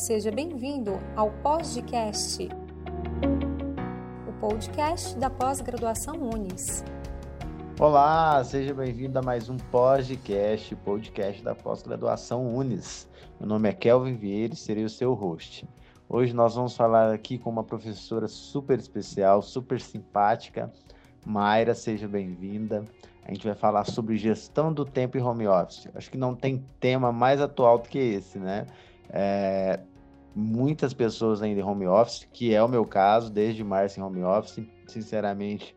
Seja bem-vindo ao Podcast, o podcast da pós-graduação Unis. Olá, seja bem-vindo a mais um podcast, podcast da pós-graduação Unis. Meu nome é Kelvin Vieira e serei o seu host. Hoje nós vamos falar aqui com uma professora super especial, super simpática. Mayra, seja bem-vinda. A gente vai falar sobre gestão do tempo em home office. Acho que não tem tema mais atual do que esse, né? É, muitas pessoas ainda em home office, que é o meu caso, desde março em home office, sinceramente,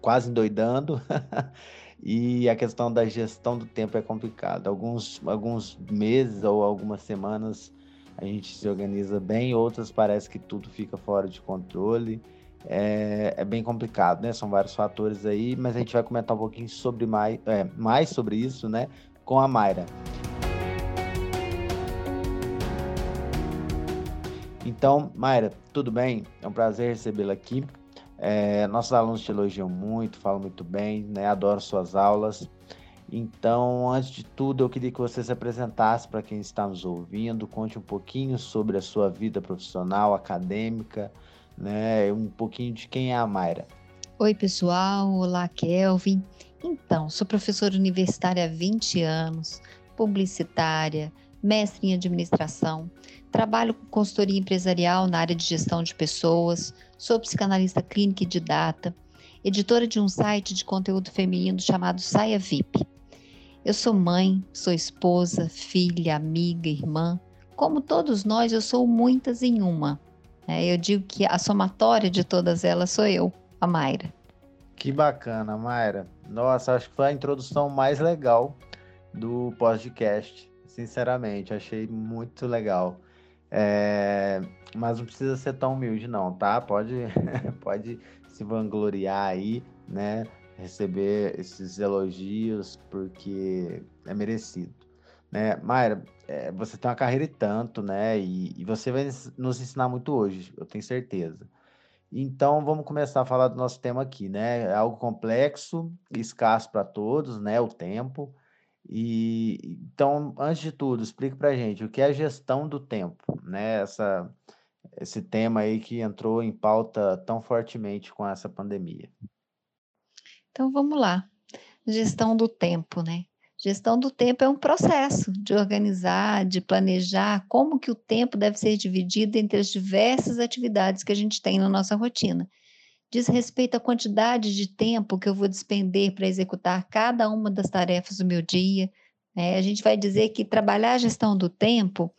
quase endoidando. e a questão da gestão do tempo é complicada. Alguns, alguns meses ou algumas semanas a gente se organiza bem, outras parece que tudo fica fora de controle. É, é bem complicado, né? São vários fatores aí, mas a gente vai comentar um pouquinho sobre mais, é, mais sobre isso, né? Com a Mayra. Então, Mayra, tudo bem? É um prazer recebê-la aqui. É, nossos alunos te elogiam muito, falam muito bem, né? Adoro suas aulas. Então, antes de tudo, eu queria que você se apresentasse para quem está nos ouvindo, conte um pouquinho sobre a sua vida profissional, acadêmica, né? Um pouquinho de quem é a Mayra. Oi, pessoal. Olá, Kelvin. Então, sou professora universitária há 20 anos, publicitária, mestre em administração, trabalho com consultoria empresarial na área de gestão de pessoas, sou psicanalista clínica e didata, editora de um site de conteúdo feminino chamado Saia VIP. Eu sou mãe, sou esposa, filha, amiga, irmã. Como todos nós, eu sou muitas em uma. É, eu digo que a somatória de todas elas sou eu, a Mayra. Que bacana, Mayra. Nossa, acho que foi a introdução mais legal do podcast. Sinceramente, achei muito legal. É... Mas não precisa ser tão humilde, não, tá? Pode, pode se vangloriar aí, né? Receber esses elogios, porque é merecido. Né? Mayra, é, você tem uma carreira e tanto, né? E, e, você vai nos ensinar muito hoje, eu tenho certeza. Então, vamos começar a falar do nosso tema aqui, né? É algo complexo, escasso para todos, né? O tempo. E então, antes de tudo, explique para a gente o que é gestão do tempo, né? Essa, esse tema aí que entrou em pauta tão fortemente com essa pandemia. Então, vamos lá. Gestão do tempo, né? Gestão do tempo é um processo de organizar, de planejar como que o tempo deve ser dividido entre as diversas atividades que a gente tem na nossa rotina. Diz respeito à quantidade de tempo que eu vou despender para executar cada uma das tarefas do meu dia. É, a gente vai dizer que trabalhar a gestão do tempo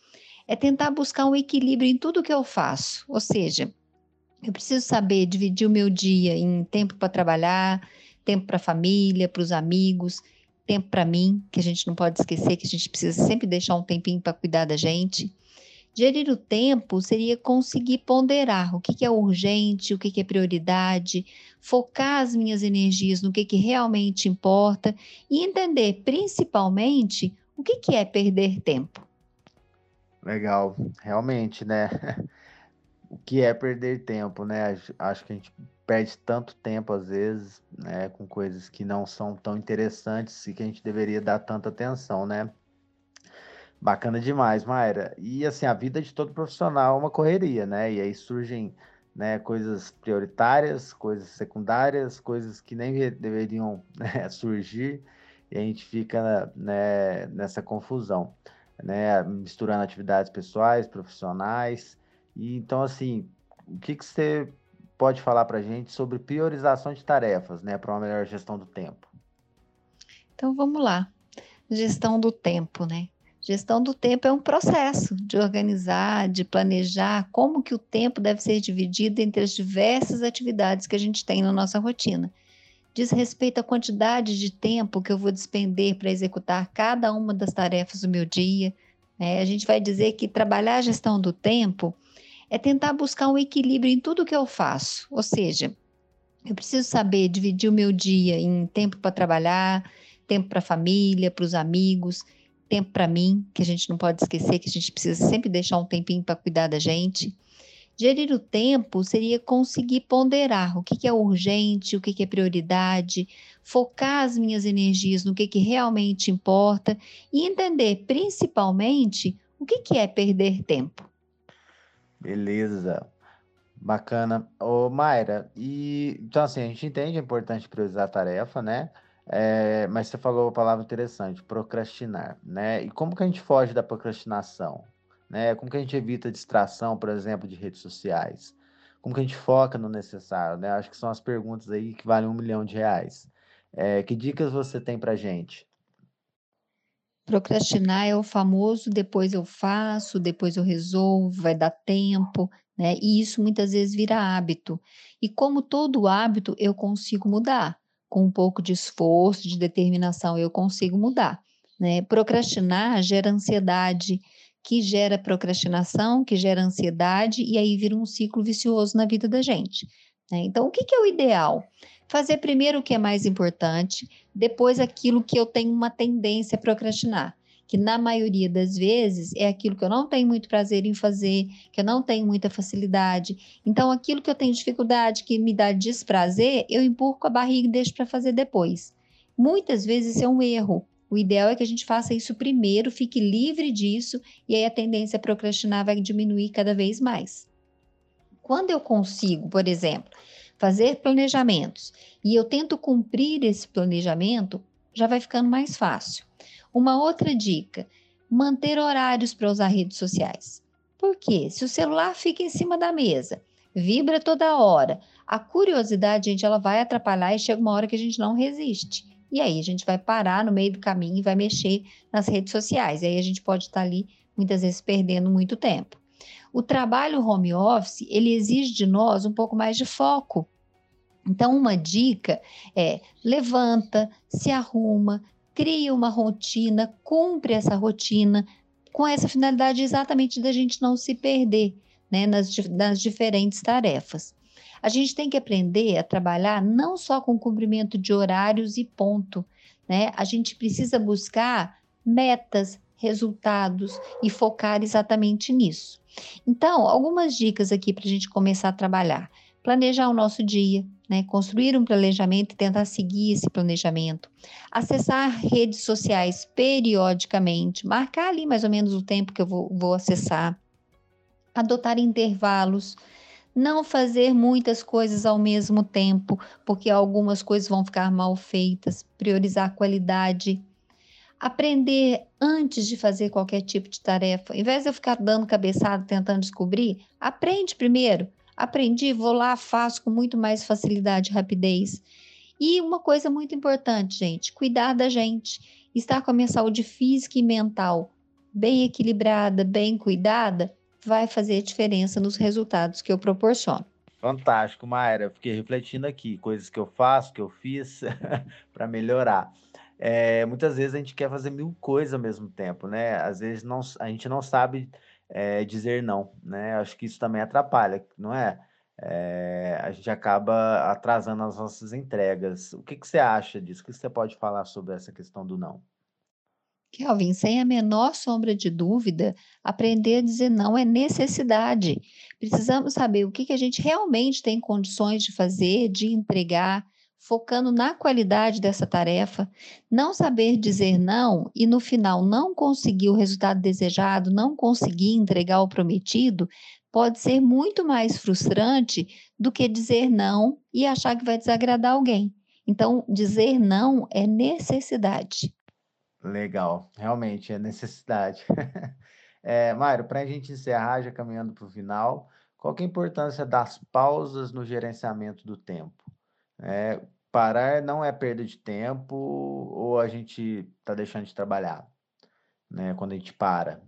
é tentar buscar um equilíbrio em tudo que eu faço. Ou seja, eu preciso saber dividir o meu dia em tempo para trabalhar, tempo para a família, para os amigos tempo para mim, que a gente não pode esquecer que a gente precisa sempre deixar um tempinho para cuidar da gente. Gerir o tempo seria conseguir ponderar o que, que é urgente, o que, que é prioridade, focar as minhas energias no que, que realmente importa e entender, principalmente, o que, que é perder tempo. Legal, realmente, né? O que é perder tempo, né? Acho que a gente perde tanto tempo às vezes, né, com coisas que não são tão interessantes e que a gente deveria dar tanta atenção, né? Bacana demais, Mayra. E assim, a vida de todo profissional é uma correria, né? E aí surgem, né, coisas prioritárias, coisas secundárias, coisas que nem deveriam né, surgir, e a gente fica, né, nessa confusão, né, misturando atividades pessoais, profissionais. E então assim, o que que você pode falar para a gente sobre priorização de tarefas, né, para uma melhor gestão do tempo? Então vamos lá. Gestão do tempo, né? Gestão do tempo é um processo de organizar, de planejar como que o tempo deve ser dividido entre as diversas atividades que a gente tem na nossa rotina. Diz respeito à quantidade de tempo que eu vou despender para executar cada uma das tarefas do meu dia. Né? A gente vai dizer que trabalhar a gestão do tempo é tentar buscar um equilíbrio em tudo que eu faço. Ou seja, eu preciso saber dividir o meu dia em tempo para trabalhar, tempo para a família, para os amigos, tempo para mim, que a gente não pode esquecer que a gente precisa sempre deixar um tempinho para cuidar da gente. Gerir o tempo seria conseguir ponderar o que, que é urgente, o que, que é prioridade, focar as minhas energias no que, que realmente importa e entender, principalmente, o que, que é perder tempo. Beleza. Bacana. Ô, Mayra, e então assim, a gente entende a importância de priorizar a tarefa, né? É, mas você falou uma palavra interessante, procrastinar, né? E como que a gente foge da procrastinação? Né? Como que a gente evita distração, por exemplo, de redes sociais? Como que a gente foca no necessário, né? Acho que são as perguntas aí que valem um milhão de reais. É, que dicas você tem pra gente? Procrastinar é o famoso depois eu faço, depois eu resolvo, vai dar tempo, né? E isso muitas vezes vira hábito. E como todo hábito, eu consigo mudar. Com um pouco de esforço, de determinação, eu consigo mudar. Né? Procrastinar gera ansiedade, que gera procrastinação, que gera ansiedade, e aí vira um ciclo vicioso na vida da gente. Né? Então, o que, que é o ideal? Fazer primeiro o que é mais importante, depois aquilo que eu tenho uma tendência a procrastinar, que na maioria das vezes é aquilo que eu não tenho muito prazer em fazer, que eu não tenho muita facilidade. Então, aquilo que eu tenho dificuldade, que me dá desprazer, eu empurro a barriga e deixo para fazer depois. Muitas vezes é um erro. O ideal é que a gente faça isso primeiro, fique livre disso, e aí a tendência a procrastinar vai diminuir cada vez mais. Quando eu consigo, por exemplo, fazer planejamentos e eu tento cumprir esse planejamento, já vai ficando mais fácil. Uma outra dica: manter horários para usar redes sociais. Por quê? Se o celular fica em cima da mesa, vibra toda hora, a curiosidade, gente, ela vai atrapalhar e chega uma hora que a gente não resiste. E aí a gente vai parar no meio do caminho e vai mexer nas redes sociais. E aí a gente pode estar ali muitas vezes perdendo muito tempo. O trabalho home office, ele exige de nós um pouco mais de foco. Então, uma dica é: levanta, se arruma, cria uma rotina, cumpre essa rotina com essa finalidade exatamente da gente não se perder né, nas, nas diferentes tarefas. A gente tem que aprender a trabalhar não só com cumprimento de horários e ponto, né? A gente precisa buscar metas, resultados e focar exatamente nisso. Então, algumas dicas aqui para a gente começar a trabalhar. Planejar o nosso dia, né? construir um planejamento e tentar seguir esse planejamento. Acessar redes sociais periodicamente, marcar ali mais ou menos o tempo que eu vou, vou acessar. Adotar intervalos. Não fazer muitas coisas ao mesmo tempo, porque algumas coisas vão ficar mal feitas. Priorizar a qualidade aprender antes de fazer qualquer tipo de tarefa. Em vez de eu ficar dando cabeçada tentando descobrir, aprende primeiro. Aprendi, vou lá, faço com muito mais facilidade e rapidez. E uma coisa muito importante, gente, cuidar da gente, estar com a minha saúde física e mental bem equilibrada, bem cuidada, vai fazer diferença nos resultados que eu proporciono. Fantástico, Mayra. Fiquei refletindo aqui, coisas que eu faço, que eu fiz para melhorar. É, muitas vezes a gente quer fazer mil coisas ao mesmo tempo, né? Às vezes não, a gente não sabe é, dizer não, né? Acho que isso também atrapalha, não é? é? a gente acaba atrasando as nossas entregas. O que, que você acha disso? O que você pode falar sobre essa questão do não? Kelvin, sem a menor sombra de dúvida, aprender a dizer não é necessidade. Precisamos saber o que, que a gente realmente tem condições de fazer, de entregar, focando na qualidade dessa tarefa, não saber dizer não e no final não conseguir o resultado desejado, não conseguir entregar o prometido, pode ser muito mais frustrante do que dizer não e achar que vai desagradar alguém. Então, dizer não é necessidade. Legal, realmente é necessidade. é, Mário, para a gente encerrar, já caminhando para o final, qual é a importância das pausas no gerenciamento do tempo? É, parar não é perda de tempo ou a gente está deixando de trabalhar, né? Quando a gente para.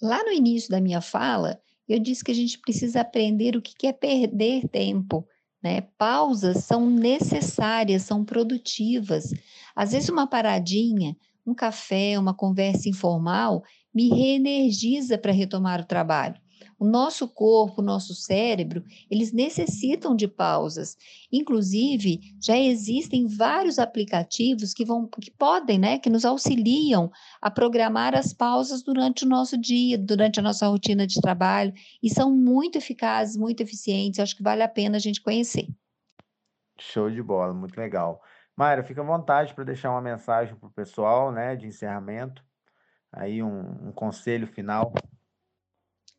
Lá no início da minha fala, eu disse que a gente precisa aprender o que é perder tempo. Né? Pausas são necessárias, são produtivas. Às vezes, uma paradinha, um café, uma conversa informal me reenergiza para retomar o trabalho. O nosso corpo, o nosso cérebro, eles necessitam de pausas. Inclusive, já existem vários aplicativos que vão que podem, né, que nos auxiliam a programar as pausas durante o nosso dia, durante a nossa rotina de trabalho, e são muito eficazes, muito eficientes. Acho que vale a pena a gente conhecer. Show de bola, muito legal. Mayra, fica à vontade para deixar uma mensagem para o pessoal, né, de encerramento. Aí um, um conselho final.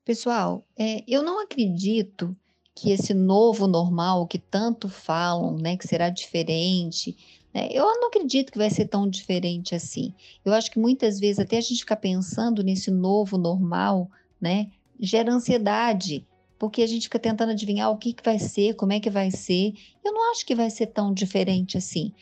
Pessoal, é, eu não acredito que esse novo normal que tanto falam, né, que será diferente, né, eu não acredito que vai ser tão diferente assim. Eu acho que muitas vezes até a gente ficar pensando nesse novo normal, né, gera ansiedade, porque a gente fica tentando adivinhar o que, que vai ser, como é que vai ser. Eu não acho que vai ser tão diferente assim.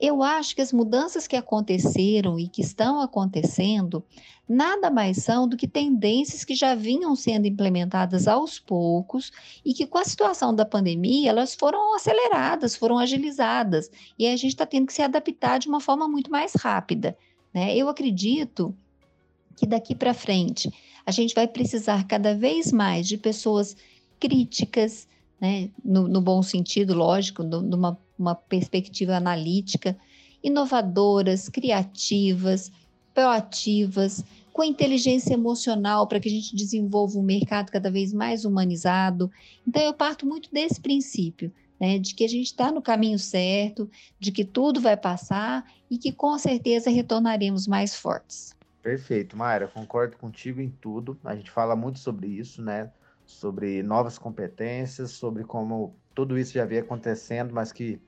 Eu acho que as mudanças que aconteceram e que estão acontecendo nada mais são do que tendências que já vinham sendo implementadas aos poucos e que, com a situação da pandemia, elas foram aceleradas, foram agilizadas, e a gente está tendo que se adaptar de uma forma muito mais rápida. Né? Eu acredito que daqui para frente a gente vai precisar cada vez mais de pessoas críticas, né? no, no bom sentido, lógico, numa uma perspectiva analítica, inovadoras, criativas, proativas, com inteligência emocional para que a gente desenvolva um mercado cada vez mais humanizado. Então, eu parto muito desse princípio, né, de que a gente está no caminho certo, de que tudo vai passar e que com certeza retornaremos mais fortes. Perfeito, Mayra, concordo contigo em tudo. A gente fala muito sobre isso, né? Sobre novas competências, sobre como tudo isso já vem acontecendo, mas que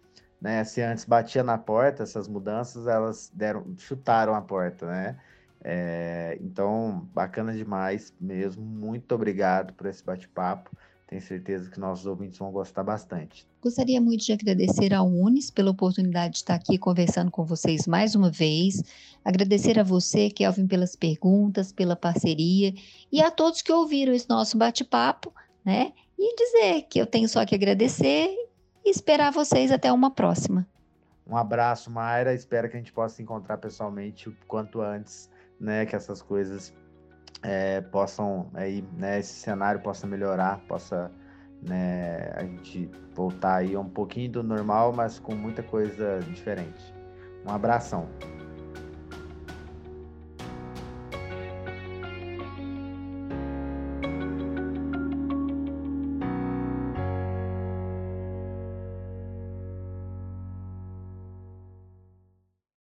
né? Se antes batia na porta, essas mudanças elas deram, chutaram a porta, né? É, então, bacana demais mesmo. Muito obrigado por esse bate-papo. Tenho certeza que nossos ouvintes vão gostar bastante. Gostaria muito de agradecer ao Unis pela oportunidade de estar aqui conversando com vocês mais uma vez. Agradecer a você, Kelvin, pelas perguntas, pela parceria e a todos que ouviram esse nosso bate-papo, né? E dizer que eu tenho só que agradecer e esperar vocês até uma próxima. Um abraço, Mayra. Espero que a gente possa se encontrar pessoalmente o quanto antes, né? Que essas coisas é, possam aí, né? Esse cenário possa melhorar, possa, né? A gente voltar aí um pouquinho do normal, mas com muita coisa diferente. Um abração.